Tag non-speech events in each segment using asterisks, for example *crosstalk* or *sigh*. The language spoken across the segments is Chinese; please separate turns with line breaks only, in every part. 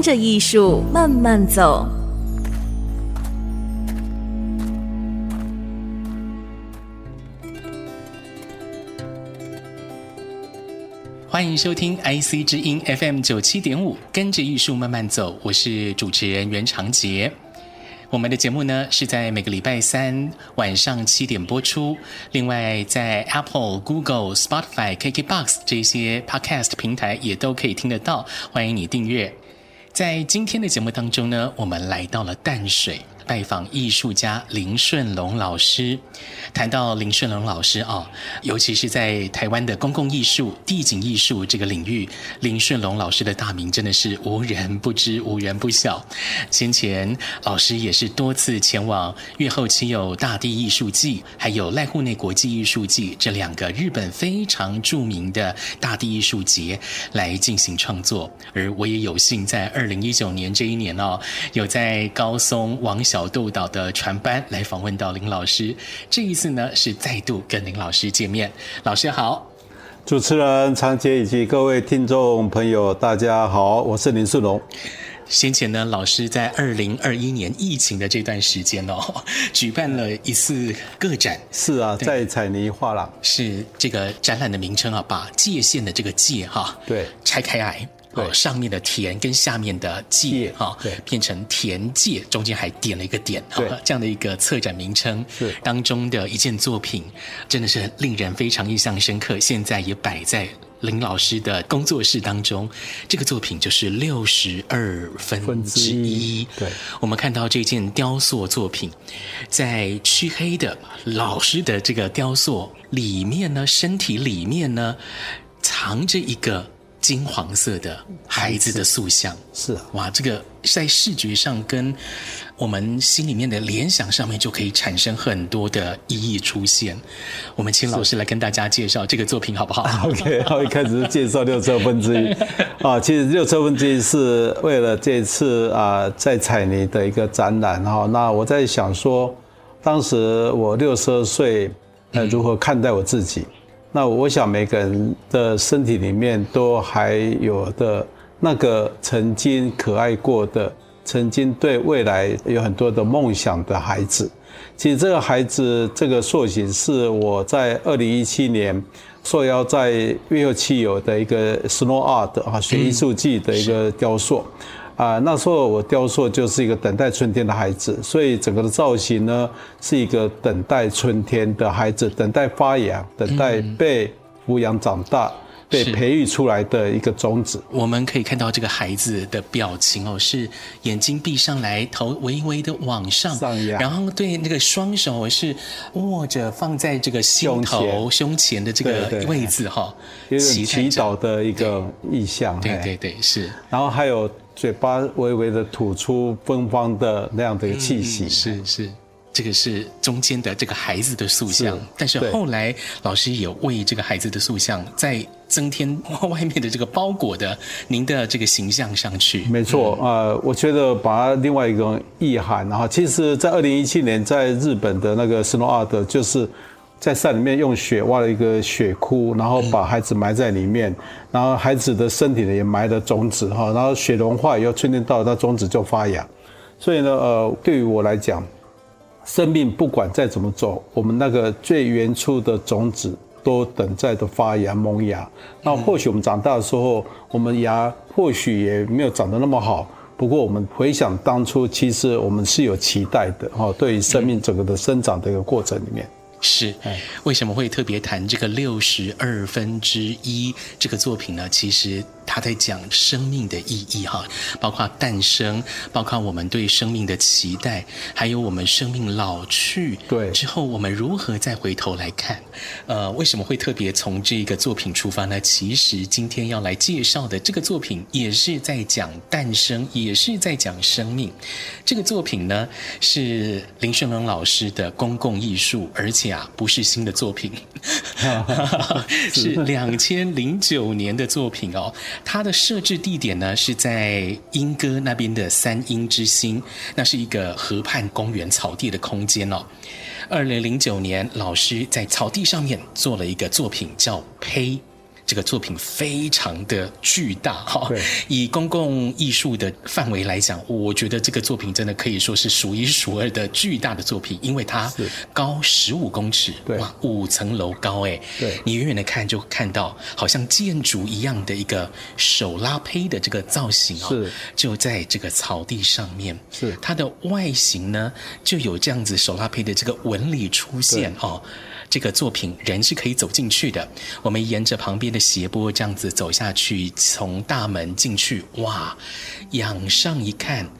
跟着艺术慢慢走。
欢迎收听 IC 之音 FM 九七点五，跟着艺术慢慢走。我是主持人袁长杰。我们的节目呢是在每个礼拜三晚上七点播出。另外，在 Apple、Google、Spotify、KKBox 这些 Podcast 平台也都可以听得到。欢迎你订阅。在今天的节目当中呢，我们来到了淡水。拜访艺术家林顺龙老师，谈到林顺龙老师啊，尤其是在台湾的公共艺术、地景艺术这个领域，林顺龙老师的大名真的是无人不知、无人不晓。先前老师也是多次前往越后妻有大地艺术季，还有濑户内国际艺术季这两个日本非常著名的大地艺术节来进行创作，而我也有幸在二零一九年这一年哦，有在高松王小。小豆岛的船班来访问到林老师，这一次呢是再度跟林老师见面。老师好，
主持人长杰以及各位听众朋友，大家好，我是林世龙。
先前呢，老师在二零二一年疫情的这段时间哦，*laughs* 举办了一次个展。
是啊，在彩泥画廊。
是这个展览的名称啊，把界限的这个界哈，
对，
拆开来。哦，上面的田跟下面的界哈，
对，
变成田界，中间还点了一个点，哈，这样的一个策展名称，
是
当中的一件作品，真的是令人非常印象深刻。现在也摆在林老师的工作室当中，这个作品就是六十二分之一。
对，
我们看到这件雕塑作品，在黢黑的老师的这个雕塑里面呢，身体里面呢，藏着一个。金黄色的孩子的塑像，
是啊，
哇，这个在视觉上跟我们心里面的联想上面就可以产生很多的意义出现。我们请老师来跟大家介绍这个作品好不好
？OK，好，一开始是介绍六十二分之一啊，其实六十二分之一是为了这次啊在彩泥的一个展览哈。那我在想说，当时我六十二岁，呃，如何看待我自己？嗯那我想每个人的身体里面都还有的那个曾经可爱过的、曾经对未来有很多的梦想的孩子。其实这个孩子这个塑形是我在二零一七年受邀在越后妻有的一个 Snow Art 啊，学艺术季的一个雕塑。啊，那时候我雕塑就是一个等待春天的孩子，所以整个的造型呢是一个等待春天的孩子，等待发芽，等待被抚养长大，被培育出来的一个种子。
我们可以看到这个孩子的表情哦，是眼睛闭上来，头微微的往上，
上扬，
然后对那个双手是握着放在这个心头胸前的这个位置哈，
有点祈祷的一个意象。
对对对，是。
然后还有。嘴巴微微的吐出芬芳的那样的一个气息，
嗯、是是，这个是中间的这个孩子的塑像，是但是后来老师也为这个孩子的塑像再增添外面的这个包裹的您的这个形象上去。
没错，呃，我觉得把另外一个意涵，然后其实在二零一七年在日本的那个 Snow Art 就是。在山里面用雪挖了一个雪窟，然后把孩子埋在里面，然后孩子的身体呢也埋了种子哈，然后雪融化以后，春天到了，那种子就发芽。所以呢，呃，对于我来讲，生命不管再怎么走，我们那个最原初的种子都等待的发芽萌芽。那或许我们长大的时候，我们芽或许也没有长得那么好，不过我们回想当初，其实我们是有期待的哈，对于生命整个的生长的一个过程里面。
是，为什么会特别谈这个六十二分之一这个作品呢？其实他在讲生命的意义哈，包括诞生，包括我们对生命的期待，还有我们生命老去对之后，我们如何再回头来看？呃，为什么会特别从这个作品出发呢？其实今天要来介绍的这个作品也是在讲诞生，也是在讲生命。这个作品呢是林顺龙老师的公共艺术，而且。不是新的作品，*laughs* 是两千零九年的作品哦。它的设置地点呢是在莺歌那边的三英之星，那是一个河畔公园草地的空间哦。二零零九年，老师在草地上面做了一个作品，叫《胚》。这个作品非常的巨大哈，以公共艺术的范围来讲，我觉得这个作品真的可以说是数一数二的巨大的作品，因为它高十五公尺，哇，五层楼高哎，对，你远远的看就看到好像建筑一样的一个手拉胚的这个造型哦，就在这个草地上面，是。它的外形呢就有这样子手拉胚的这个纹理出现哦。这个作品人是可以走进去的，我们沿着旁边的斜坡这样子走下去，从大门进去，哇，仰上一看。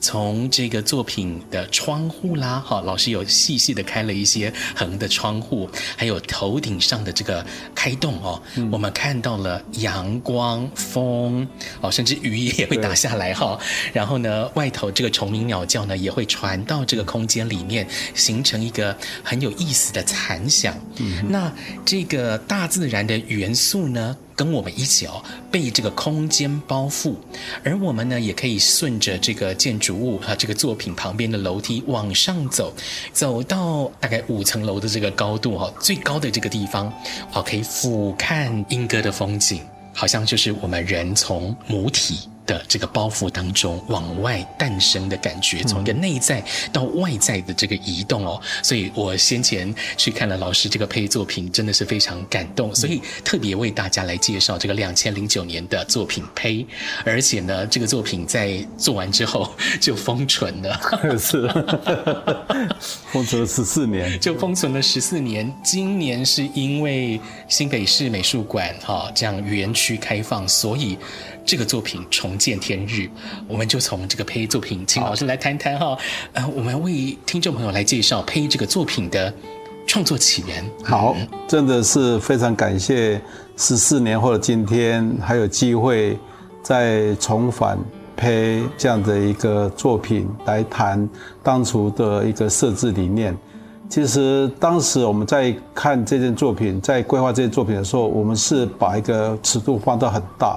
从这个作品的窗户啦，哈，老师有细细的开了一些横的窗户，还有头顶上的这个开洞哦，嗯、我们看到了阳光、风哦，甚至雨也会打下来哈。然后呢，外头这个虫鸣鸟叫呢，也会传到这个空间里面，形成一个很有意思的残响。嗯、那这个大自然的元素呢，跟我们一起哦，被这个空间包覆，而我们呢，也可以顺着这个建筑物和这个作品旁边的楼梯往上走，走到大概五层楼的这个高度哈，最高的这个地方，哦，可以俯瞰英歌的风景，好像就是我们人从母体。的这个包袱当中往外诞生的感觉，从一个内在到外在的这个移动哦，所以我先前去看了老师这个胚作品，真的是非常感动，所以特别为大家来介绍这个两千零九年的作品胚，而且呢，这个作品在做完之后 *laughs* 就封存了，*laughs*
是。*laughs* 封存了十四年，
就封存了十四年。今年是因为新北市美术馆哈这样园区开放，所以。这个作品重见天日，我们就从这个配音作品，请老师来谈谈哈。呃，我们为听众朋友来介绍配音这个作品的创作起源。
好，真的是非常感谢十四年后的今天还有机会再重返配这样的一个作品来谈当初的一个设置理念。其实当时我们在看这件作品，在规划这件作品的时候，我们是把一个尺度放到很大。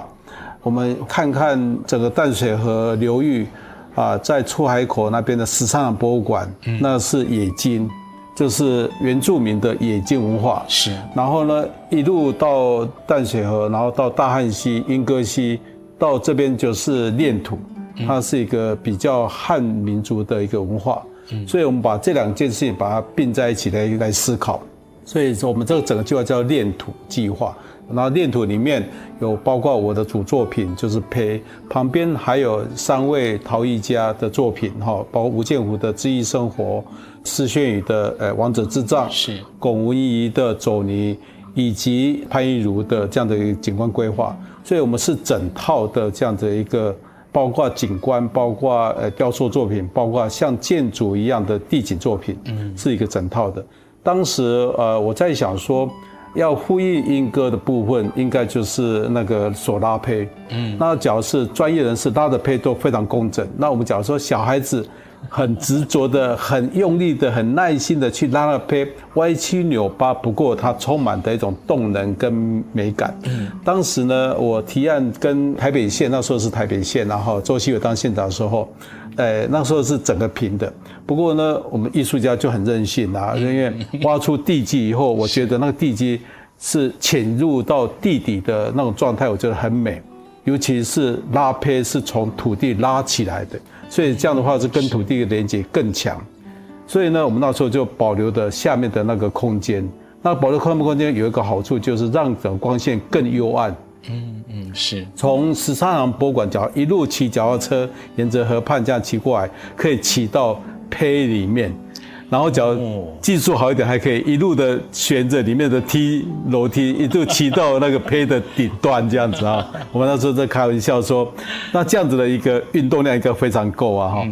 我们看看整个淡水河流域，啊，在出海口那边的时尚博物馆，那是冶金，就是原住民的冶金文化。是。然后呢，一路到淡水河，然后到大汉溪、莺歌溪，到这边就是炼土，它是一个比较汉民族的一个文化。所以我们把这两件事情把它并在一起来来思考。所以说，我们这个整个计划叫炼土计划。然后炼土里面有包括我的主作品，就是胚，旁边还有三位陶艺家的作品，哈，包括吴建湖的知意生活，施炫宇的呃王者之杖，是龚吴怡怡的走泥，以及潘玉如的这样的一个景观规划。所以我们是整套的这样的一个，包括景观，包括呃雕塑作品，包括像建筑一样的地景作品，嗯，是一个整套的。当时呃我在想说。要呼应音歌的部分，应该就是那个手拉胚。嗯，那假如是专业人士拉的胚都非常工整。那我们假如说小孩子很执着的、很用力的、很耐心的去拉那胚，歪七扭八，不过它充满的一种动能跟美感。嗯，当时呢，我提案跟台北县，那时候是台北县，然后周锡玮当县长的时候，呃，那时候是整个平的。不过呢，我们艺术家就很任性啊，*laughs* 因为挖出地基以后，我觉得那个地基是潜入到地底的那种状态，我觉得很美。尤其是拉胚是从土地拉起来的，所以这样的话是跟土地的连接更强。所以呢，我们那时候就保留的下面的那个空间。那保留空间空间有一个好处，就是让整个光线更幽暗。嗯嗯，是。从十三行博物馆脚一路骑脚踏车，沿着河畔这样骑过来，可以骑到。胚里面，然后，只要技术好一点，还可以一路的旋着里面的梯楼梯，一路骑到那个胚的顶端这样子啊。*laughs* 我们那时候在开玩笑说，那这样子的一个运动量应该非常够啊哈。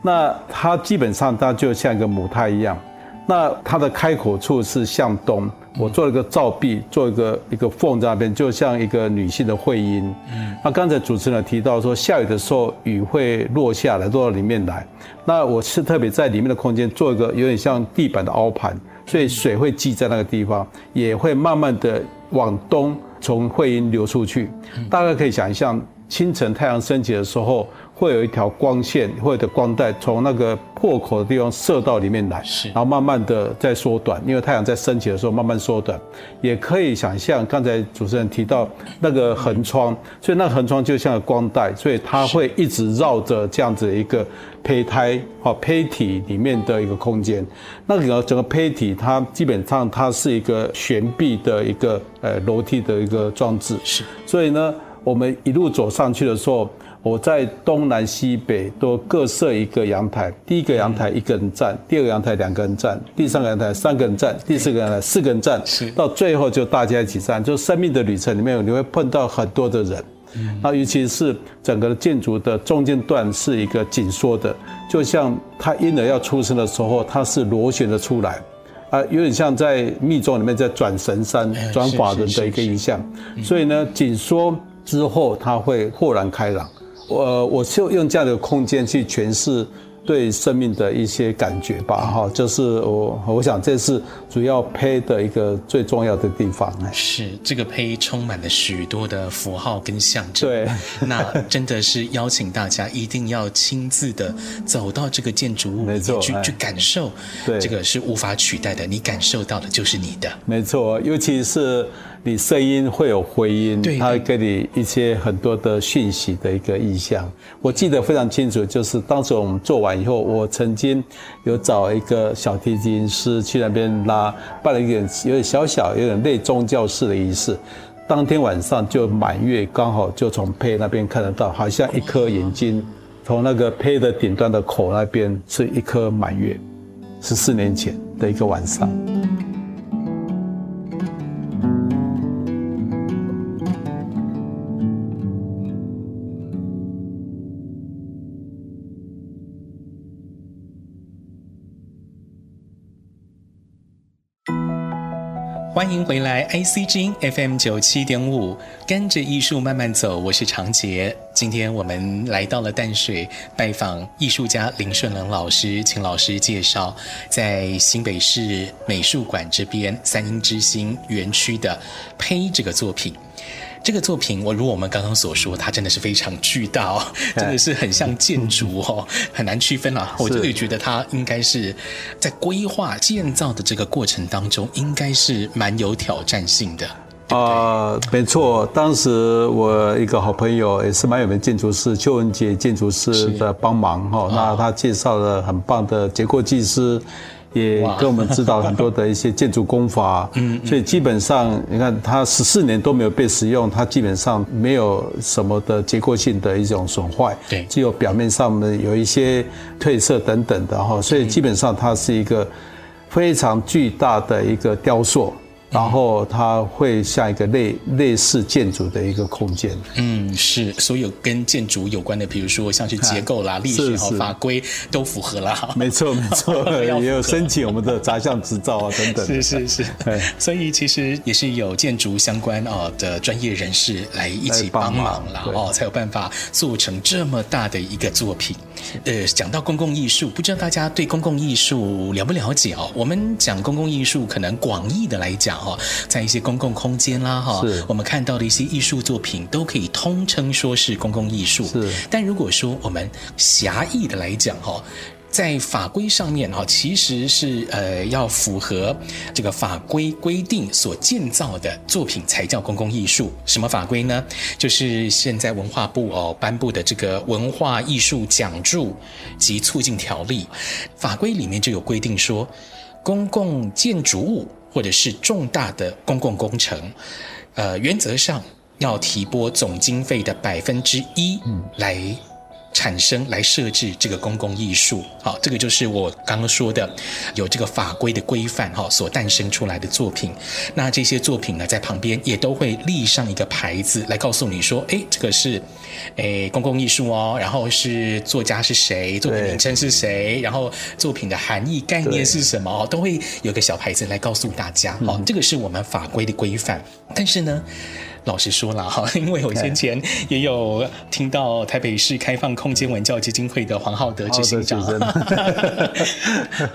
那它基本上它就像一个母胎一样，那它的开口处是向东。我做了一个罩壁，做一个一个缝在那边，就像一个女性的会阴。嗯，那刚才主持人提到说，下雨的时候雨会落下来，落到里面来。那我是特别在里面的空间做一个有点像地板的凹盘，所以水会积在那个地方，也会慢慢的往东从会阴流出去。大概可以想象，清晨太阳升起的时候。会有一条光线或者光带从那个破口的地方射到里面来，是，然后慢慢的在缩短，因为太阳在升起的时候慢慢缩短。也可以想象刚才主持人提到那个横窗，所以那个横窗就像个光带，所以它会一直绕着这样子一个胚胎或胚体里面的一个空间。那个整个胚体它基本上它是一个悬臂的一个呃楼梯的一个装置，是。所以呢，我们一路走上去的时候。我在东南西北都各设一个阳台，第一个阳台一个人站，第二个阳台两个人站，第三个阳台三个人站，第四个阳台四个人站，到最后就大家一起站。就生命的旅程里面，你会碰到很多的人，那尤其是整个建筑的中间段是一个紧缩的，就像他婴儿要出生的时候，他是螺旋的出来，啊，有点像在密宗里面在转神山、转法轮的一个意象。所以呢，紧缩之后，它会豁然开朗。我我就用这样的空间去诠释对生命的一些感觉吧，哈，就是我我想这是主要胚的一个最重要的地方。
是这个胚充满了许多的符号跟象征。
对，*laughs*
那真的是邀请大家一定要亲自的走到这个建筑物里面去去感受，对，这个是无法取代的，你感受到的就是你的。
没错，尤其是。你声音会有回音，它会给你一些很多的讯息的一个意象。我记得非常清楚，就是当时我们做完以后，我曾经有找一个小提琴师去那边拉，办了一点有点小小、有点类宗教式的仪式。当天晚上就满月，刚好就从胚那边看得到，好像一颗眼睛从那个胚的顶端的口那边是一颗满月。十四年前的一个晚上。
欢迎回来，IC 之音 FM 九七点五，跟着艺术慢慢走，我是长杰。今天我们来到了淡水，拜访艺术家林顺能老师，请老师介绍在新北市美术馆这边三英之星园区的胚这个作品。这个作品，我如我们刚刚所说，它真的是非常巨大哦，真的是很像建筑哦，很难区分了。我就会觉得它应该是在规划建造的这个过程当中，应该是蛮有挑战性的。
啊、呃，没错，当时我一个好朋友也是蛮有名的建筑师邱文杰建筑师的帮忙哈，那他介绍了很棒的结构技师。也跟我们指导很多的一些建筑工法，*laughs* 嗯，所以基本上你看它十四年都没有被使用，它基本上没有什么的结构性的一种损坏，对，只有表面上的有一些褪色等等的哈，所以基本上它是一个非常巨大的一个雕塑。然后它会像一个类类似建筑的一个空间。
嗯，是所有跟建筑有关的，比如说像是结构啦、力学和法规都符合了。
没错，没错，*laughs* 也有申请我们的杂项执照啊等等。
是是是，所以其实也是有建筑相关啊的专业人士来一起帮忙了哦，才有办法做成这么大的一个作品。呃，讲到公共艺术，不知道大家对公共艺术了不了解哦？我们讲公共艺术，可能广义的来讲。哈，在一些公共空间啦，哈，我们看到的一些艺术作品都可以通称说是公共艺术。是，但如果说我们狭义的来讲，哈，在法规上面，哈，其实是呃要符合这个法规规定所建造的作品才叫公共艺术。什么法规呢？就是现在文化部哦颁布的这个《文化艺术奖助及促进条例》，法规里面就有规定说，公共建筑物。或者是重大的公共工程，呃，原则上要提拨总经费的百分之一来产生来设置这个公共艺术。好，这个就是我刚刚说的，有这个法规的规范哈所诞生出来的作品。那这些作品呢，在旁边也都会立上一个牌子来告诉你说，哎，这个是哎公共艺术哦，然后是作家是谁，作品名称是谁，然后作品的含义概念是什么，都会有个小牌子来告诉大家。好，这个是我们法规的规范。但是呢，老实说了哈，*laughs* 因为我先前也有听到台北市开放空间文教基金会的黄浩德执行长，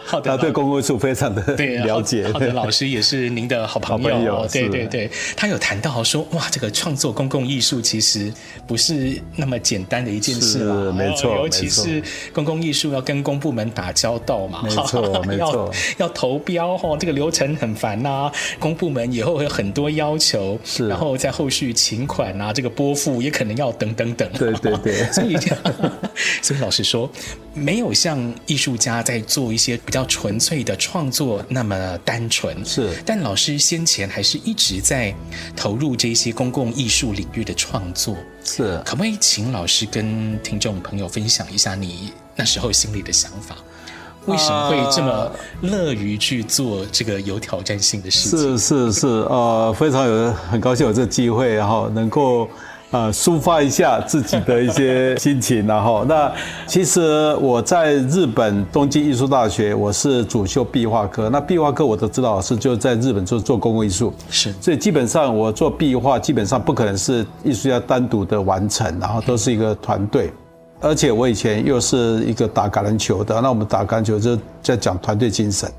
好的，*laughs* 他对公共艺术非常的 *laughs* 了解。
浩德老师也是您的好朋友，对对对，他有谈到说，哇，这个创作公共艺术其实不是那么简单的一件事嘛，
没错，
尤其是公共艺术要跟公部门打交道嘛，
没错，没错，
要要投标哈，这个流程很烦呐，公部门以后会有很多要求，
是，
然后在后续请款啊，这个拨付也可能要等等等。
对对对，*laughs*
所以 *laughs* 所以老实说，没有像艺术家在做一些比较纯粹的创作那么单纯。
是，
但老师先前还是一直在投入这些公共艺术领域的创作。
是，
可不可以请老师跟听众朋友分享一下你那时候心里的想法？为什么会这么乐于去做这个有挑战性的事情？
是是是，呃，非常有很高兴有这个机会，然后能够呃抒发一下自己的一些心情，然后 *laughs* 那其实我在日本东京艺术大学，我是主修壁画科，那壁画科我的指导老师就在日本做做公共艺术，
是，
所以基本上我做壁画基本上不可能是艺术家单独的完成，然后都是一个团队。而且我以前又是一个打橄榄球的，那我们打橄榄球就在讲团队精神。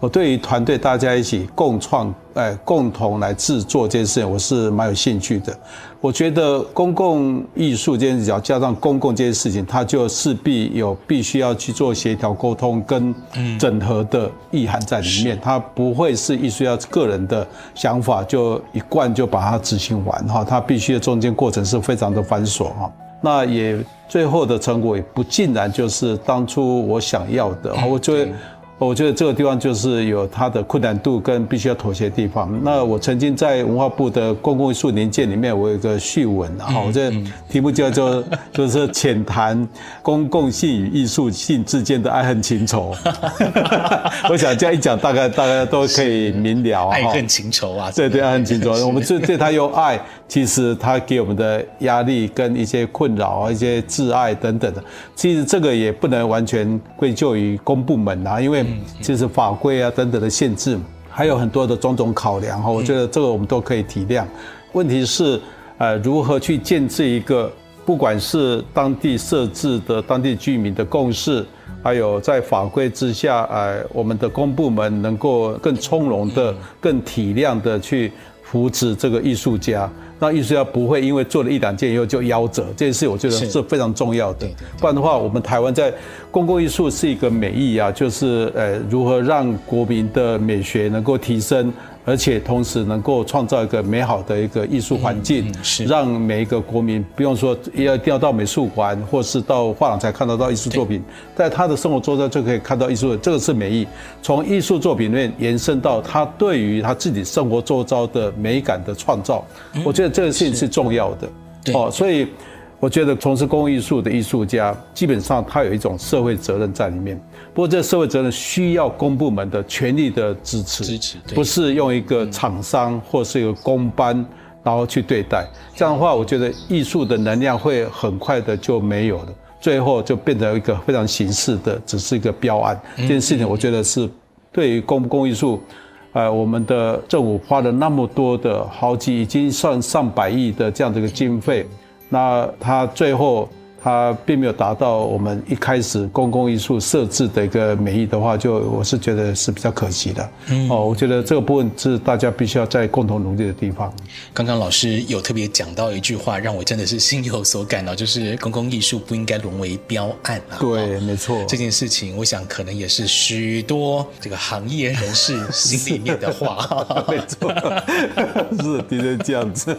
我对于团队大家一起共创，哎，共同来制作这件事情，我是蛮有兴趣的。我觉得公共艺术这件事情，加上公共这件事情，它就势必有必须要去做协调沟通跟整合的意涵在里面。它不会是艺术家个人的想法就一贯就把它执行完哈，它必须的中间过程是非常的繁琐哈。那也最后的成果也不尽然就是当初我想要的，我觉得。我觉得这个地方就是有它的困难度跟必须要妥协的地方。那我曾经在文化部的公共艺术年鉴里面，我有一个序文，然后我这题目叫做 *laughs* 就是浅谈公共性与艺术性之间的爱恨情仇。*laughs* 我想这样一讲，大概大家都可以明了啊。*laughs*
爱恨情仇啊，
对对，爱恨情仇。我们对对他有爱，其实他给我们的压力跟一些困扰啊，一些挚爱等等的，其实这个也不能完全归咎于公部门啊，因为。其实法规啊等等的限制，还有很多的种种考量哈，我觉得这个我们都可以体谅。问题是，呃，如何去建制一个，不管是当地设置的当地居民的共识，还有在法规之下，呃，我们的公部门能够更从容的、更体谅的去扶持这个艺术家。让艺术家不会因为做了一两件以后就夭折，这件事我觉得是非常重要的。不然的话，我们台湾在公共艺术是一个美意啊，就是呃，如何让国民的美学能够提升。而且同时能够创造一个美好的一个艺术环境，是让每一个国民不用说要一定要到美术馆或是到画廊才看得到艺术作品，在他的生活周遭就可以看到艺术，这个是美意。从艺术作品里面延伸到他对于他自己生活周遭的美感的创造，我觉得这个事情是重要的。哦，所以。我觉得从事公益艺术的艺术家，基本上他有一种社会责任在里面。不过，这个社会责任需要公部门的全力的支持，支持，不是用一个厂商或是一个公班，然后去对待。这样的话，我觉得艺术的能量会很快的就没有了，最后就变成一个非常形式的，只是一个标案。这件事情，我觉得是对于公共艺术，呃，我们的政府花了那么多的好几，已经算上百亿的这样的一个经费。那他最后。它并没有达到我们一开始公共艺术设置的一个美意的话，就我是觉得是比较可惜的。嗯，哦，我觉得这个部分是大家必须要在共同努力的地方。
刚刚老师有特别讲到一句话，让我真的是心有所感哦，就是公共艺术不应该沦为标案啊。
对，没错。
这件事情，我想可能也是许多这个行业人士心里面的话。*laughs*
没错，是的确这样子。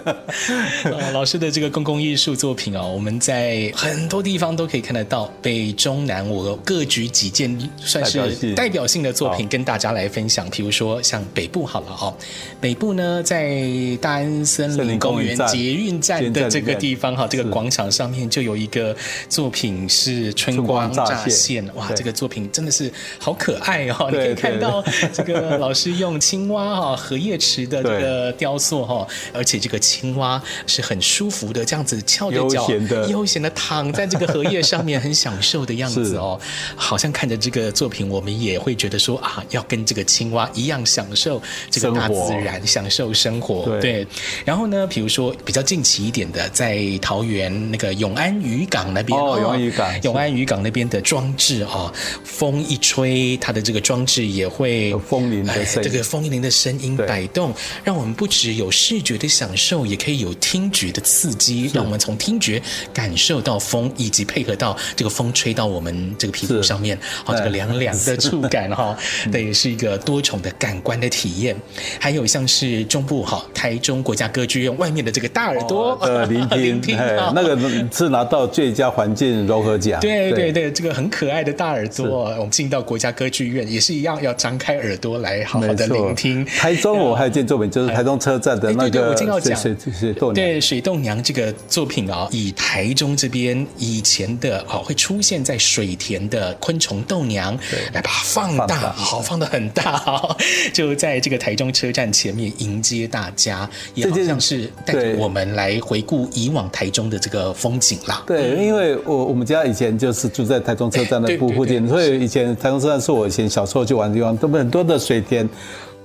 *laughs*
老师的这个公共艺术作品啊，我们在很很多地方都可以看得到。北中南，我各举几件算是代表性的作品跟大家来分享。比如说像北部好了哦，北部呢在大安森林公园捷运站的这个地方哈，这个广场上面就有一个作品是春光乍现。哇，这个作品真的是好可爱哦！你可以看到 *laughs* *laughs* 这个老师用青蛙哈荷叶池的这个雕塑哈，而且这个青蛙是很舒服的，这样子翘着脚，悠闲的躺在这个荷叶上面，很享受的样子哦。好像看着这个作品，我们也会觉得说啊，要跟这个青蛙一样享受这个大自然，享受生活。对。然后呢，比如说比较近期一点的，在桃园那个永安渔港那边
哦，永安渔港，
永安渔港那边的装置啊，风一吹，它的这个装置也会
有风铃的声音，
这个风铃的声音摆动，让我们不只有视觉的享受，也可以有听觉的刺激，让我们从听觉感受到风，以及配合到这个风吹到我们这个皮肤上面，好，这个凉凉的触感哈，*laughs* 这也是一个多重的感官的体验。还有像是中部哈，台中国家歌剧院外面的这个大耳朵。
的 *laughs* 聆听，那个是拿到最佳环境柔和奖。
对对。对，这个很可爱的大耳朵，我们进到国家歌剧院也是一样，要张开耳朵来好好的聆听。
台中我还有一件作品，就是台中车站的那个水水水豆娘，
对水豆娘这个作品啊，以台中这边以前的哦会出现在水田的昆虫豆娘，来把它放大，好放的很大，就在这个台中车站前面迎接大家，也好像是带着我们来回顾以往台中的这个风景啦。
对，因为我我们家以前就是住在台中车站的附近，所以以前台中车站是我以前小时候去玩的地方，都很多的水田。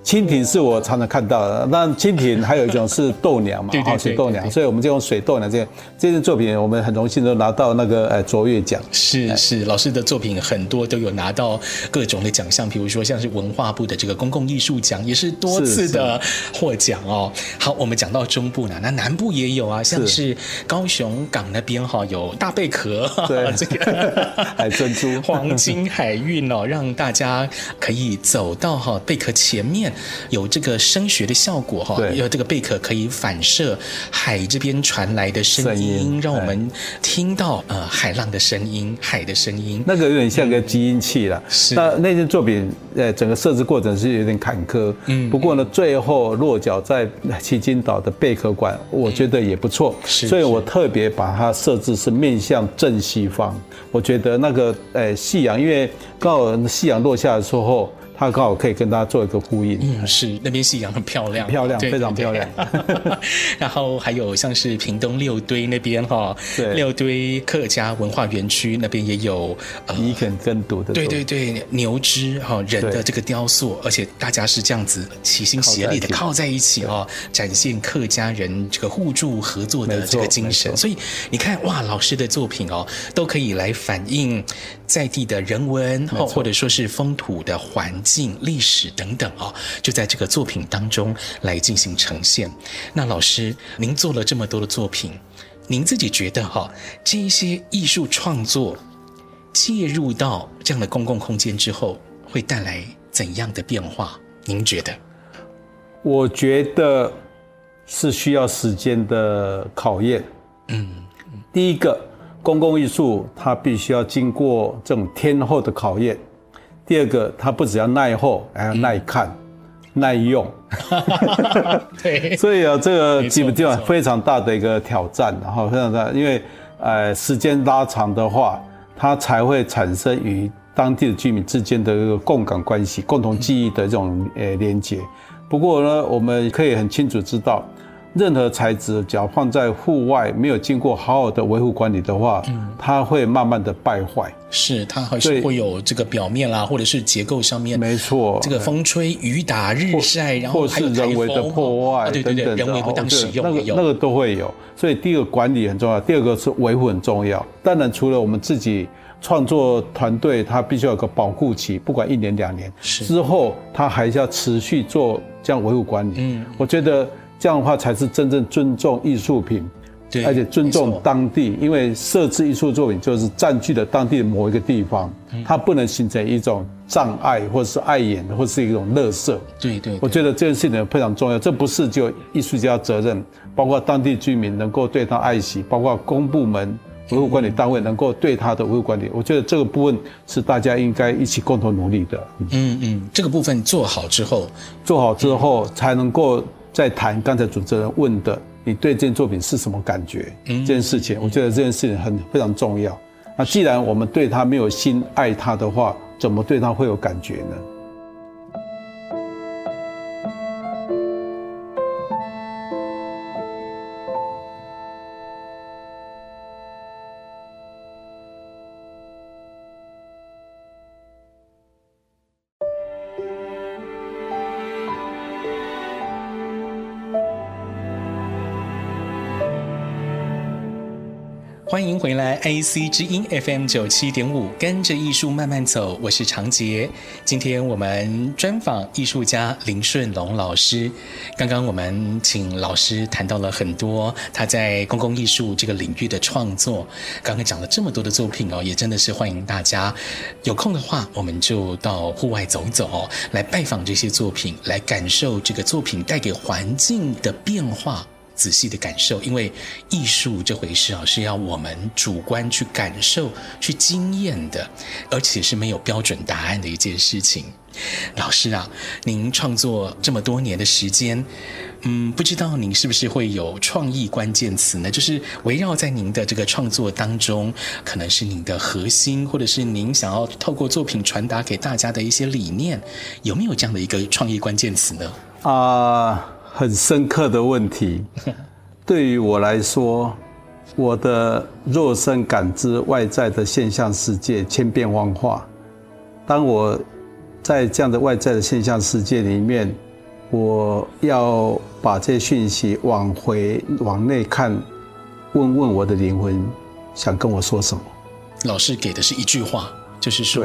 蜻蜓是我常常看到的，那蜻蜓还有一种是豆娘嘛，好水豆娘，所以我们就用水豆娘这个这件作品，我们很荣幸都拿到那个呃卓越奖。
是是，老师的作品很多都有拿到各种的奖项，比如说像是文化部的这个公共艺术奖，也是多次的获奖哦。好，我们讲到中部呢，那南部也有啊，像是高雄港那边哈有大贝壳，*laughs* 对这个 *laughs*
海珍珠
黄金海运哦，让大家可以走到哈贝壳前面。有这个声学的效果哈，有这个贝壳可以反射海这边传来的声音，让我们听到呃海浪的声音、海的声音。
那个有点像个集音器了。是。那那件作品呃整个设置过程是有点坎坷，嗯。不过呢，最后落脚在旗津岛的贝壳馆，我觉得也不错。是。所以我特别把它设置是面向正西方，我觉得那个呃夕阳，因为刚好夕阳落下的时候。它刚好可以跟大家做一个呼应。
嗯，是那边夕阳很漂亮，
漂亮，非常漂亮。*laughs*
然后还有像是屏东六堆那边哈，六堆客家文化园区那边也有
移肯耕读的，
对对对，牛只哈人的这个雕塑，而且大家是这样子齐心协力的靠在一起。哈，展现客家人这个互助合作的这个精神。所以你看哇，老师的作品哦，都可以来反映在地的人文或或者说是风土的环境、历史等等啊，就在这个作品当中来进行呈现。那老师，您做了这么多的作品，您自己觉得哈，这一些艺术创作介入到这样的公共空间之后，会带来怎样的变化？您觉得？
我觉得是需要时间的考验。嗯，第一个。公共艺术，它必须要经过这种天候的考验。第二个，它不只要耐候，还要耐看、嗯、耐用。*laughs*
对，
所以啊，这个基本上非常大的一个挑战，然后非常大，因为呃，时间拉长的话，它才会产生与当地的居民之间的一个共感关系、共同记忆的这种呃连接。不过呢，我们可以很清楚知道。任何材质，只要放在户外，没有经过好好的维护管理的话，嗯，它会慢慢的败坏。
是，它还是会有这个表面啦，或者是结构上面，
没错。
这个风吹雨打日晒，然后
还是人为的破坏，
对对对，人为不当使用，
那个那个都会有。所以第一个管理很重要，第二个是维护很重要。当然，除了我们自己创作团队，它必须要有个保护期，不管一年两年，是之后它还是要持续做这样维护管理。嗯，我觉得。这样的话才是真正尊重艺术品，对，而且尊重当地，因为设置艺术作品就是占据了当地的某一个地方，它不能形成一种障碍，或者是碍眼，或是一种垃圾。
对对，
我觉得这件事情非常重要，这不是就艺术家责任，包括当地居民能够对他爱惜，包括公部门维护管理单位能够对他的维护管理，我觉得这个部分是大家应该一起共同努力的。
嗯嗯，这个部分做好之后，
做好之后才能够再谈刚才主持人问的，你对这件作品是什么感觉？这件事情，我觉得这件事情很非常重要。那既然我们对他没有心爱他的话，怎么对他会有感觉呢？
欢迎回来，AC 之音 FM 九七点五，跟着艺术慢慢走，我是长杰。今天我们专访艺术家林顺龙老师。刚刚我们请老师谈到了很多他在公共艺术这个领域的创作。刚刚讲了这么多的作品哦，也真的是欢迎大家有空的话，我们就到户外走走，来拜访这些作品，来感受这个作品带给环境的变化。仔细的感受，因为艺术这回事啊，是要我们主观去感受、去经验的，而且是没有标准答案的一件事情。老师啊，您创作这么多年的时间，嗯，不知道您是不是会有创意关键词呢？就是围绕在您的这个创作当中，可能是您的核心，或者是您想要透过作品传达给大家的一些理念，有没有这样的一个创意关键词呢？
啊。很深刻的问题，*laughs* 对于我来说，我的肉身感知外在的现象世界千变万化。当我在这样的外在的现象世界里面，我要把这些讯息往回往内看，问问我的灵魂，想跟我说什么？
老师给的是一句话，就是说。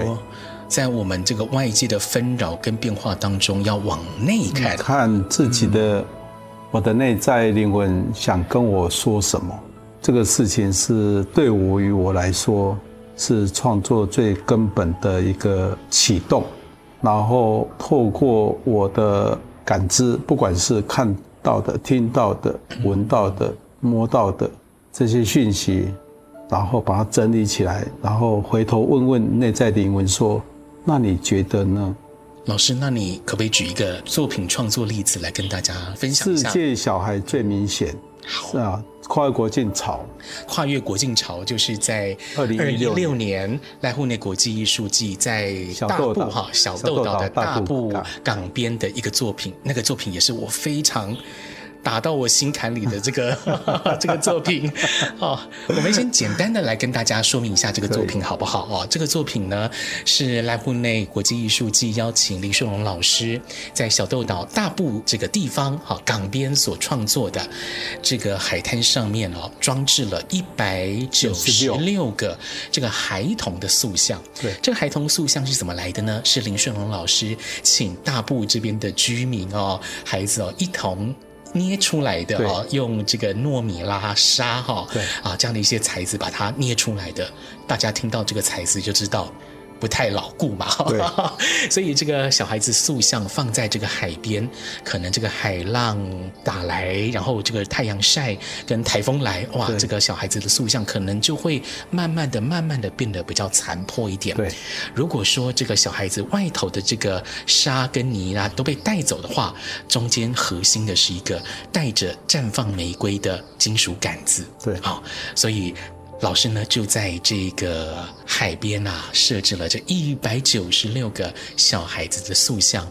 在我们这个外界的纷扰跟变化当中，要往内看，
看自己的，我的内在灵魂想跟我说什么。这个事情是对我与我来说，是创作最根本的一个启动。然后透过我的感知，不管是看到的、听到的、闻到的、摸到的这些讯息，然后把它整理起来，然后回头问问内在灵魂说。那你觉得呢？
老师，那你可不可以举一个作品创作例子来跟大家分享一下？
世界小孩最明显，是啊，跨越国境潮。
跨越国境潮就是在二零一六年濑户内国际艺术季在大埔哈小豆岛的大埔港边的一个作品，那个作品也是我非常。打到我心坎里的 *laughs* 这个 *laughs* 这个作品，哦，我们先简单的来跟大家说明一下这个作品 *laughs* 好不好？哦，这个作品呢是濑户内国际艺术季邀请林顺荣老师在小豆岛大埔这个地方哈港边所创作的，这个海滩上面哦装置了一百九十六个这个孩童的塑像。对，这个孩童塑像是怎么来的呢？是林顺荣老师请大埔这边的居民哦孩子哦一同。捏出来的啊，用这个糯米啦、沙哈，对啊，这样的一些材质把它捏出来的，大家听到这个材质就知道。不太牢固嘛，对，*laughs* 所以这个小孩子塑像放在这个海边，可能这个海浪打来，然后这个太阳晒跟台风来，哇，这个小孩子的塑像可能就会慢慢的、慢慢的变得比较残破一点。对，如果说这个小孩子外头的这个沙跟泥啊都被带走的话，中间核心的是一个带着绽放玫瑰的金属杆子。对，好，所以。老师呢，就在这个海边啊，设置了这一百九十六个小孩子的塑像。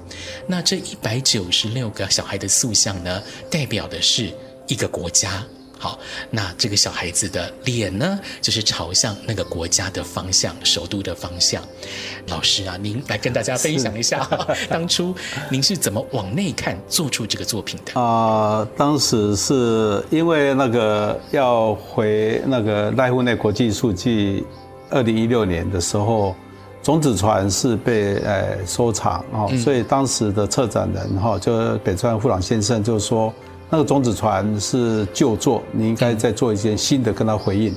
那这一百九十六个小孩的塑像呢，代表的是一个国家。好，那这个小孩子的脸呢，就是朝向那个国家的方向，首都的方向。老师啊，您来跟大家分享一下，*laughs* 当初您是怎么往内看，做出这个作品的？
啊、呃，当时是因为那个要回那个濑户内国际艺术季，二零一六年的时候，种子船是被呃收藏啊，所以当时的策展人哈，就北川富朗先生就说。那个种子船是旧作，你应该再做一件新的跟他回应。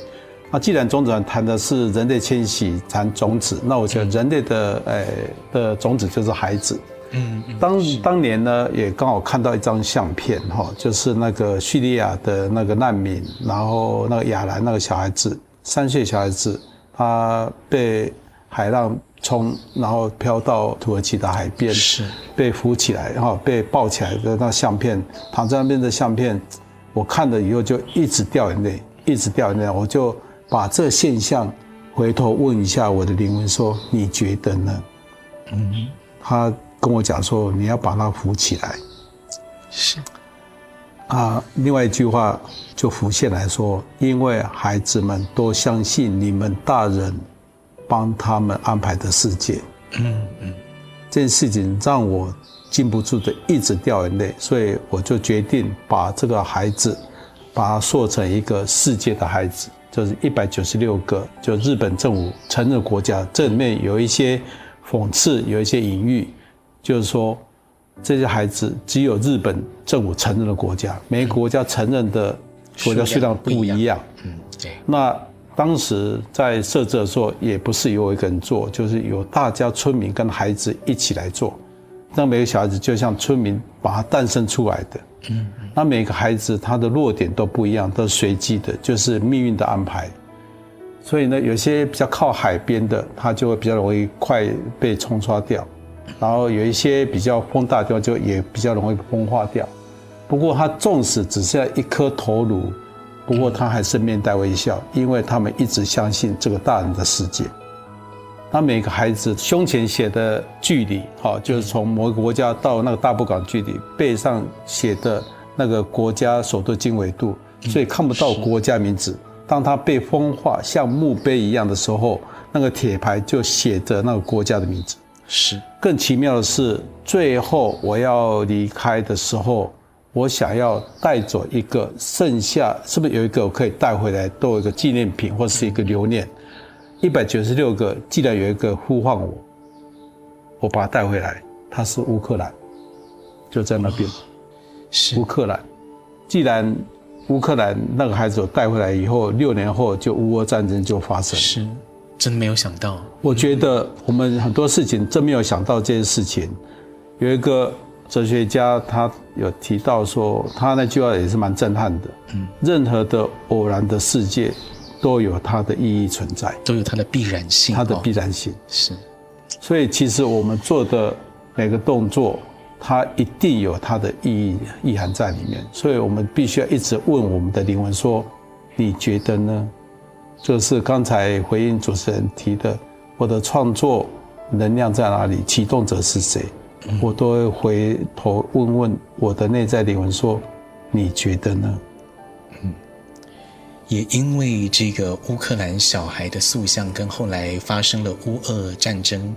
那既然种子船谈的是人类迁徙谈种子，那我觉得人类的呃的种子就是孩子。嗯，当当年呢也刚好看到一张相片哈，就是那个叙利亚的那个难民，然后那个亚兰那个小孩子三岁小孩子，他被海浪冲，然后飘到土耳其的海边，
是
被扶起来，然后被抱起来的那相片，躺在那边的相片，我看了以后就一直掉眼泪，一直掉眼泪。我就把这现象回头问一下我的灵魂说：“你觉得呢？”嗯，他跟我讲说：“你要把它扶起来。”
是。
啊，另外一句话就浮现来说，因为孩子们都相信你们大人帮他们安排的世界。嗯嗯，这件事情让我禁不住的一直掉眼泪，所以我就决定把这个孩子，把他塑成一个世界的孩子，就是一百九十六个，就日本政府承认国家，这里面有一些讽刺，有一些隐喻，就是说。这些孩子只有日本政府承认的国家，每个国家承认的国家数量不一样。嗯，对。那当时在设置的时候，也不是由我一个人做，就是由大家村民跟孩子一起来做。那每个小孩子就像村民把他诞生出来的。嗯。那每个孩子他的弱点都不一样，都是随机的，就是命运的安排。所以呢，有些比较靠海边的，他就会比较容易快被冲刷掉。然后有一些比较风大的地方，就也比较容易风化掉。不过他纵使只剩下一颗头颅，不过他还是面带微笑，因为他们一直相信这个大人的世界。那每个孩子胸前写的距离，哈，就是从某个国家到那个大壆港距离，背上写的那个国家首都经纬度，所以看不到国家名字。当他被风化像墓碑一样的时候，那个铁牌就写着那个国家的名字。
是，
更奇妙的是，最后我要离开的时候，我想要带走一个剩下，是不是有一个我可以带回来，都有一个纪念品或是一个留念？一百九十六个，既然有一个呼唤我，我把它带回来，它是乌克兰，就在那边。是乌克兰，既然乌克兰那个孩子我带回来以后，六年后就乌俄战争就发生。
是。真没有想到，
我觉得我们很多事情真没有想到这件事情。有一个哲学家，他有提到说，他那句话也是蛮震撼的。嗯，任何的偶然的世界都有它的意义存在，
都有它的必然性。
它的必然性
是，
所以其实我们做的每个动作，它一定有它的意义意涵在里面。所以我们必须要一直问我们的灵魂说：“你觉得呢？”就是刚才回应主持人提的，我的创作能量在哪里？启动者是谁？我都会回头问问我的内在灵魂说：“你觉得呢？”
嗯，也因为这个乌克兰小孩的塑像，跟后来发生了乌俄战争，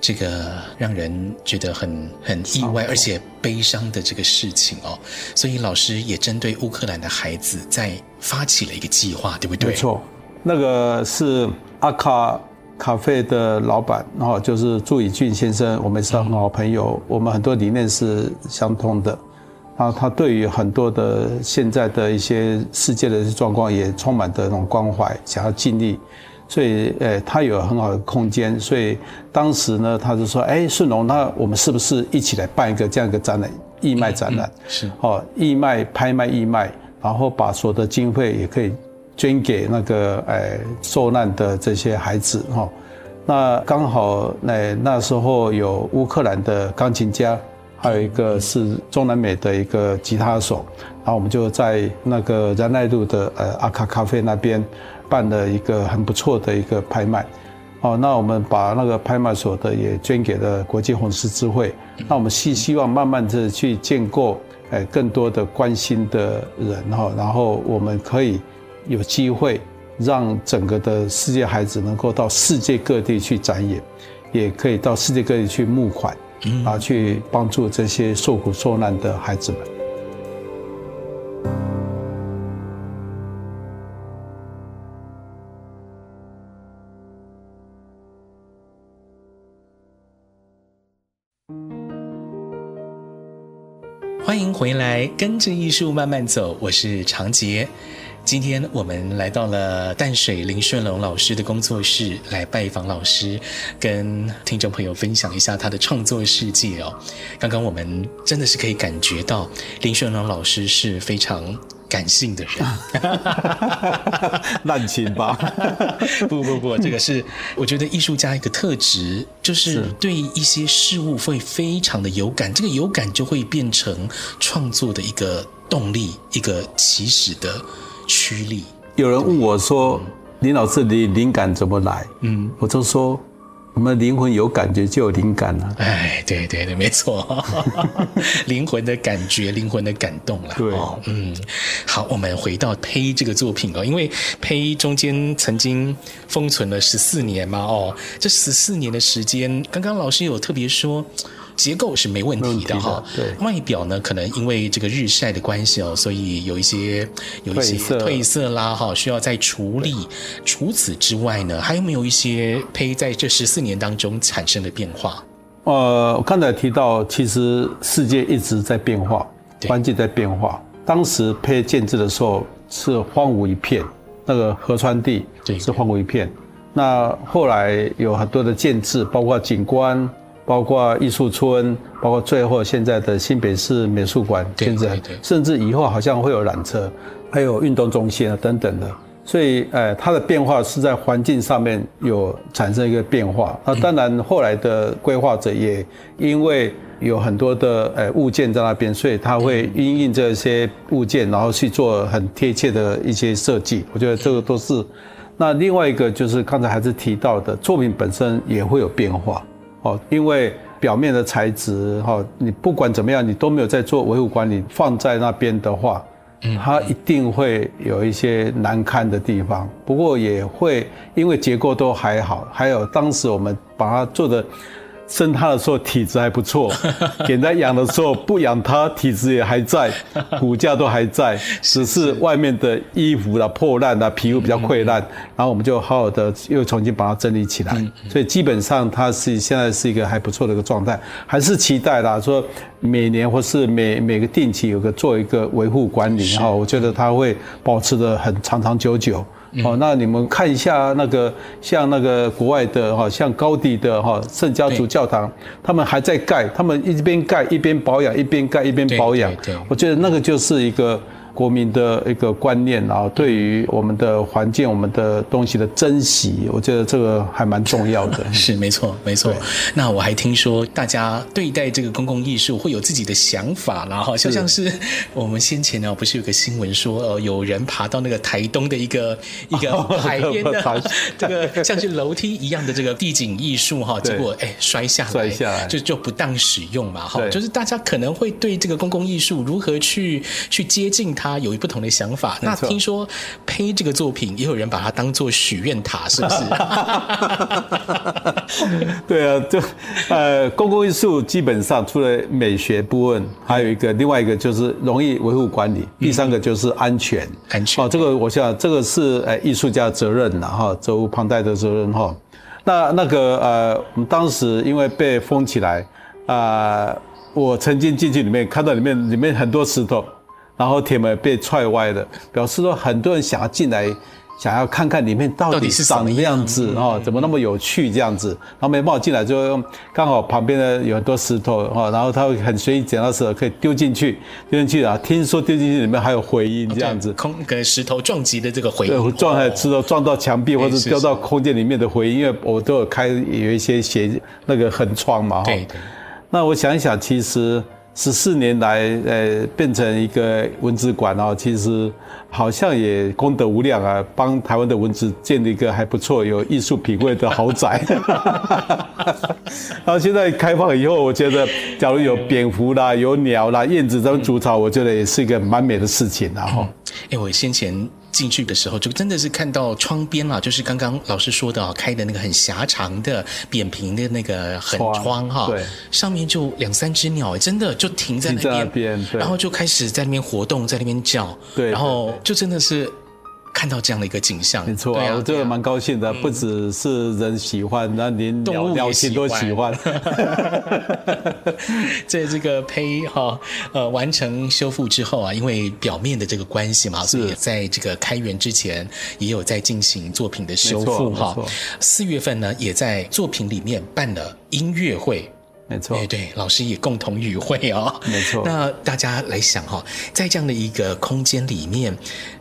这个让人觉得很很意外，而且悲伤的这个事情哦，所以老师也针对乌克兰的孩子，在发起了一个计划，对不对？
没错。那个是阿卡咖啡的老板，然后就是朱以俊先生，我们是很好朋友，我们很多理念是相通的。然后他对于很多的现在的一些世界的状况也充满的那种关怀，想要尽力，所以诶，他有很好的空间。所以当时呢，他就说：“哎，顺龙，那我们是不是一起来办一个这样一个展览，义卖展览？是哦，义卖拍卖义卖，然后把所得经费也可以。”捐给那个诶受难的这些孩子哈，那刚好那那时候有乌克兰的钢琴家，还有一个是中南美的一个吉他手，然后我们就在那个仁爱路的呃阿卡咖啡那边办了一个很不错的一个拍卖，哦，那我们把那个拍卖所得也捐给了国际红十字会，那我们希希望慢慢的去建构诶更多的关心的人哈，然后我们可以。有机会让整个的世界孩子能够到世界各地去展演，也可以到世界各地去募款，啊，去帮助这些受苦受难的孩子们。
欢迎回来，跟着艺术慢慢走，我是长洁。今天我们来到了淡水林顺龙老师的工作室来拜访老师，跟听众朋友分享一下他的创作世界哦。刚刚我们真的是可以感觉到林顺龙老师是非常感性的人，*laughs*
滥情吧？*laughs*
不不不，这个是我觉得艺术家一个特质，就是对一些事物会非常的有感，这个有感就会变成创作的一个动力，一个起始的驱力。
有人问我说：“林老师，你灵感怎么来？”嗯，我就说。我们灵魂有感觉就有灵感了。
哎，对对对，没错，*laughs* 灵魂的感觉，灵魂的感动了。
对，
嗯，好，我们回到胚这个作品哦，因为胚中间曾经封存了十四年嘛，哦，这十四年的时间，刚刚老师有特别说。结构是没问题的哈，
对，
外表呢，可能因为这个日晒的关系哦，所以有一些有一些褪色啦哈，需要再处理。除此之外呢，还有没有一些胚在这十四年当中产生的变化？
呃，我刚才提到，其实世界一直在变化，环境在变化。当时胚建制的时候是荒芜一片，那个河川地是荒芜一片。那后来有很多的建制，包括景观。包括艺术村，包括最后现在的新北市美术馆，现在甚至以后好像会有缆车，还有运动中心啊等等的，所以，呃，它的变化是在环境上面有产生一个变化。那当然，后来的规划者也因为有很多的呃物件在那边，所以他会因应这些物件，然后去做很贴切的一些设计。我觉得这个都是。那另外一个就是刚才还是提到的，作品本身也会有变化。哦，因为表面的材质哈，你不管怎么样，你都没有在做维护管理，放在那边的话，它一定会有一些难堪的地方。不过也会因为结构都还好，还有当时我们把它做的。生它的时候体质还不错，*laughs* 给它养的时候不养它体质也还在，*laughs* 骨架都还在，只是外面的衣服啦破烂啦，皮肤比较溃烂，然后我们就好好的又重新把它整理起来，所以基本上它是现在是一个还不错的一个状态，还是期待啦，说每年或是每每个定期有个做一个维护管理，然后我觉得它会保持的很长长久久。哦，那你们看一下那个像那个国外的哈，像高迪的哈圣家族教堂，他们还在盖，他们一边盖一边保养，一边盖一边保养。我觉得那个就是一个。国民的一个观念啊，对于我们的环境、我们的东西的珍惜，我觉得这个还蛮重要的。*laughs*
是，没错，没错。那我还听说，大家对待这个公共艺术会有自己的想法，然后就像是我们先前呢，不是有个新闻说，呃，有人爬到那个台东的一个一个 *laughs* 海边的这个像是楼梯一样的这个地景艺术哈，结果哎摔下来，
摔下来
就就不当使用嘛，哈，就是大家可能会对这个公共艺术如何去去接近。他有一不同的想法。那听说《胚》这个作品，也有人把它当做许愿塔，是不是？*laughs*
对啊，就呃，公共艺术基本上除了美学部分，还有一个另外一个就是容易维护管理，第三个就是安全。
安全哦，
这个我想这个是呃艺术家责任了哈，责无旁贷的责任哈。那那个呃，我们当时因为被封起来啊，我曾经进去里面看到里面里面很多石头。然后铁门被踹歪了，表示说很多人想要进来，想要看看里面到底是长什么样子哦，怎么那么有趣这样子。然后没办法进来，就刚好旁边呢有很多石头哈，然后他会很随意捡到石头可以丢进去，丢进去啊。听说丢进去里面还有回音这样子，
空跟石头撞击的这个回音，
对，撞在石头撞到墙壁或者掉到空间里面的回音，因为我都有开有一些斜那个横窗嘛对。那我想一想，其实。十四年来，呃，变成一个文字馆哦，其实好像也功德无量啊，帮台湾的文字建立一个还不错、有艺术品味的豪宅。*laughs* 然后现在开放以后，我觉得，假如有蝙蝠啦、有鸟啦、燕子在筑巢，我觉得也是一个蛮美的事情然后，
哎，我先前。进去的时候，就真的是看到窗边啊，就是刚刚老师说的啊，开的那个很狭长的、扁平的那个横窗哈，对，上面就两三只鸟，真的就停在那边，然后就开始在那边活动，在那边叫，对，然后就真的是。看到这样的一个景象，
没错啊，我觉得蛮高兴的。不只是人喜欢，那连鸟鸟禽都喜欢。*laughs*
在这个胚哈呃完成修复之后啊，因为表面的这个关系嘛，所以在这个开园之前也有在进行作品的修复哈。四月份呢，也在作品里面办了音乐会。
没错，
哎对，老师也共同与会哦，
没错。
那大家来想哈，在这样的一个空间里面，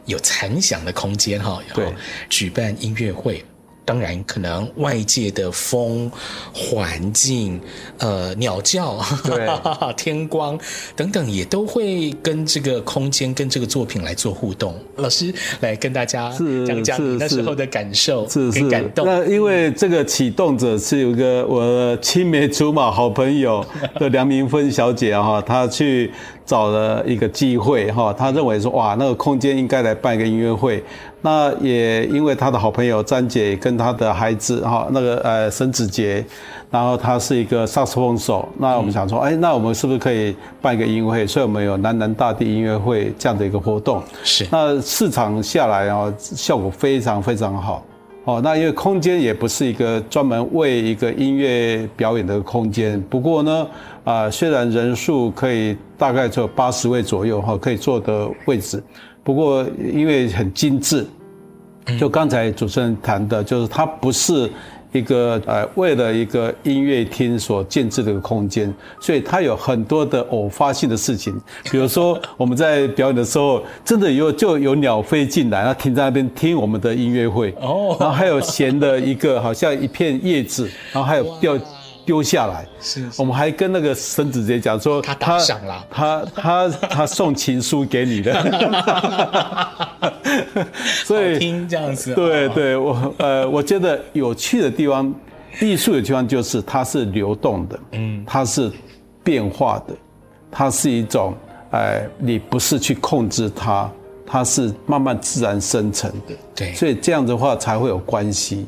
有残响的空间哈，然后举办音乐会。当然，可能外界的风、环境、呃，鸟叫、*laughs* 天光等等，也都会跟这个空间、跟这个作品来做互动。老师来跟大家讲讲你那时候的感受，
是是，
感动。
那因为这个启动者是有个我青梅竹马好朋友的梁明芬小姐哈，她去。找了一个机会哈，他认为说哇，那个空间应该来办一个音乐会。那也因为他的好朋友詹姐跟他的孩子哈，那个呃沈子杰，然后他是一个萨克斯风手。那我们想说，哎，那我们是不是可以办一个音乐会？所以我们有南南大地音乐会这样的一个活动。
是。
那市场下来啊，效果非常非常好。哦，那因为空间也不是一个专门为一个音乐表演的空间。不过呢。啊，虽然人数可以大概只有八十位左右哈，可以坐的位置，不过因为很精致，就刚才主持人谈的，就是它不是一个呃为了一个音乐厅所建置的一个空间，所以它有很多的偶发性的事情，比如说我们在表演的时候，真的有就有鸟飞进来，它停在那边听我们的音乐会，哦，然后还有闲的一个好像一片叶子，然后还有掉。丢下来，是，是。我们还跟那个沈子杰讲说，他
打赏了，
他他他送情书给你的，*laughs*
所以听这样子。
对对，我呃，我觉得有趣的地方，艺术的地方就是它是流动的，嗯，它是变化的，它是一种，呃，你不是去控制它，它是慢慢自然生成的，
对，
所以这样的话才会有关系。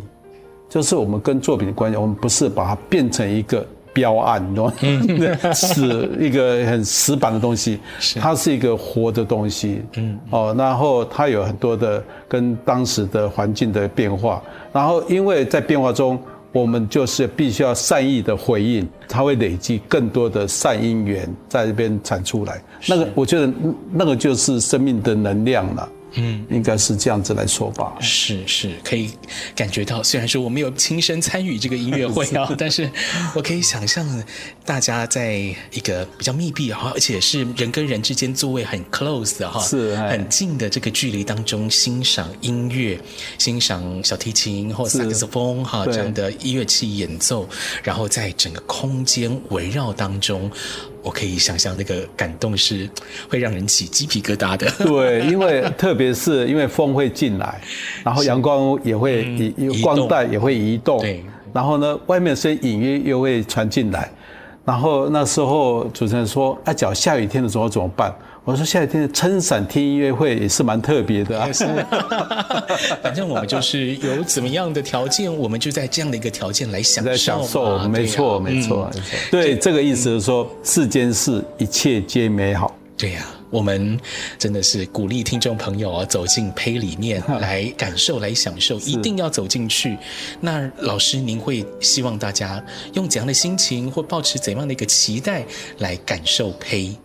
就是我们跟作品的关系，我们不是把它变成一个标案，你知道吗？*laughs* 是一个很死板的东西，它是一个活的东西。嗯，哦，然后它有很多的跟当时的环境的变化，然后因为在变化中，我们就是必须要善意的回应，它会累积更多的善因缘在这边产出来。那个，我觉得那个就是生命的能量了。嗯，应该是这样子来说吧。
是是，可以感觉到，虽然说我没有亲身参与这个音乐会啊，是 *laughs* 但是我可以想象，大家在一个比较密闭哈，而且是人跟人之间座位很 close 的哈，
是
很近的这个距离当中欣赏音乐，欣赏小提琴或萨克斯风哈这样的乐器演奏，然后在整个空间围绕当中。我可以想象那个感动是会让人起鸡皮疙瘩的。
对，因为特别是因为风会进来，然后阳光也会移，嗯、光带也会移动。对。然后呢，外面声音隐约又会传进来。然后那时候主持人说：“啊，假如下雨天的时候怎么办？”我说：“下雨天撑伞听音乐会也是蛮特别的啊。”是。*laughs*
反正我们就是有怎么样的条件，我们就在这样的一个条件来享受。
享受，没错，没错，没错。对，这个意思是说，世间事一切皆美好。
对呀。我们真的是鼓励听众朋友啊，走进胚里面来感受、来享受，一定要走进去。那老师，您会希望大家用怎样的心情，或抱持怎样的一个期待来感受胚？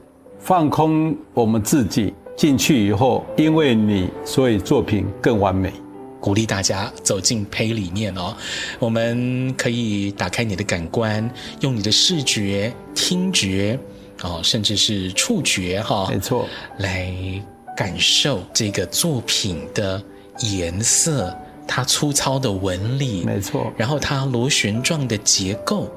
放空我们自己，进去以后，因为你，所以作品更完美。
鼓励大家走进胚里面哦，我们可以打开你的感官，用你的视觉、听觉。哦，甚至是触觉哈，
没错，
来感受这个作品的颜色，它粗糙的纹理，
没错，
然后它螺旋状的结构。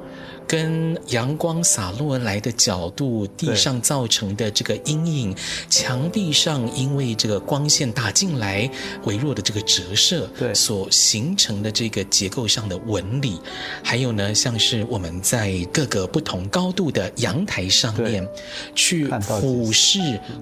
跟阳光洒落来的角度，地上造成的这个阴影，墙壁上因为这个光线打进来，微弱的这个折射，对，所形成的这个结构上的纹理，还有呢，像是我们在各个不同高度的阳台上面，去俯视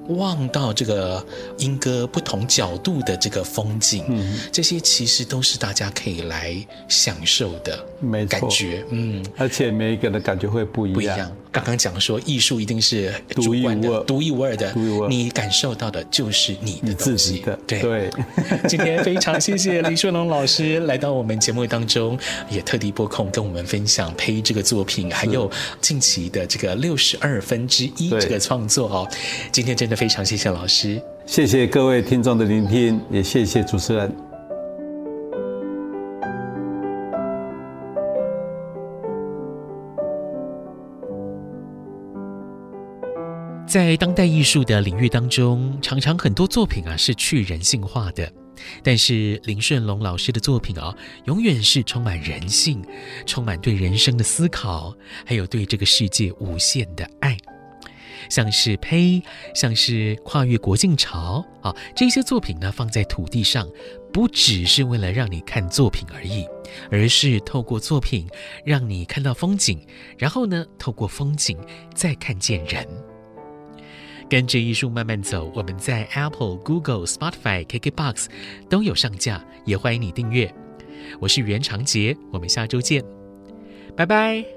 望到这个莺歌不同角度的这个风景，嗯，这些其实都是大家可以来享受的没感觉，嗯，
而且没。给的感觉会不一样。不一样。
刚刚讲说，艺术一定是主观的、独一无二的，你感受到的就是你的自己。
的对。
对。*laughs* 今天非常谢谢李顺龙老师来到我们节目当中，也特地拨空跟我们分享《胚》这个作品，还有近期的这个六十二分之一这个创作哦。今天真的非常谢谢老师，
谢谢各位听众的聆听，也谢谢主持人。
在当代艺术的领域当中，常常很多作品啊是去人性化的，但是林顺龙老师的作品啊，永远是充满人性，充满对人生的思考，还有对这个世界无限的爱。像是呸，像是跨越国境潮啊，这些作品呢，放在土地上，不只是为了让你看作品而已，而是透过作品让你看到风景，然后呢，透过风景再看见人。跟着艺术慢慢走，我们在 Apple、Google、Spotify、KKBox 都有上架，也欢迎你订阅。我是袁长杰，我们下周见，拜拜。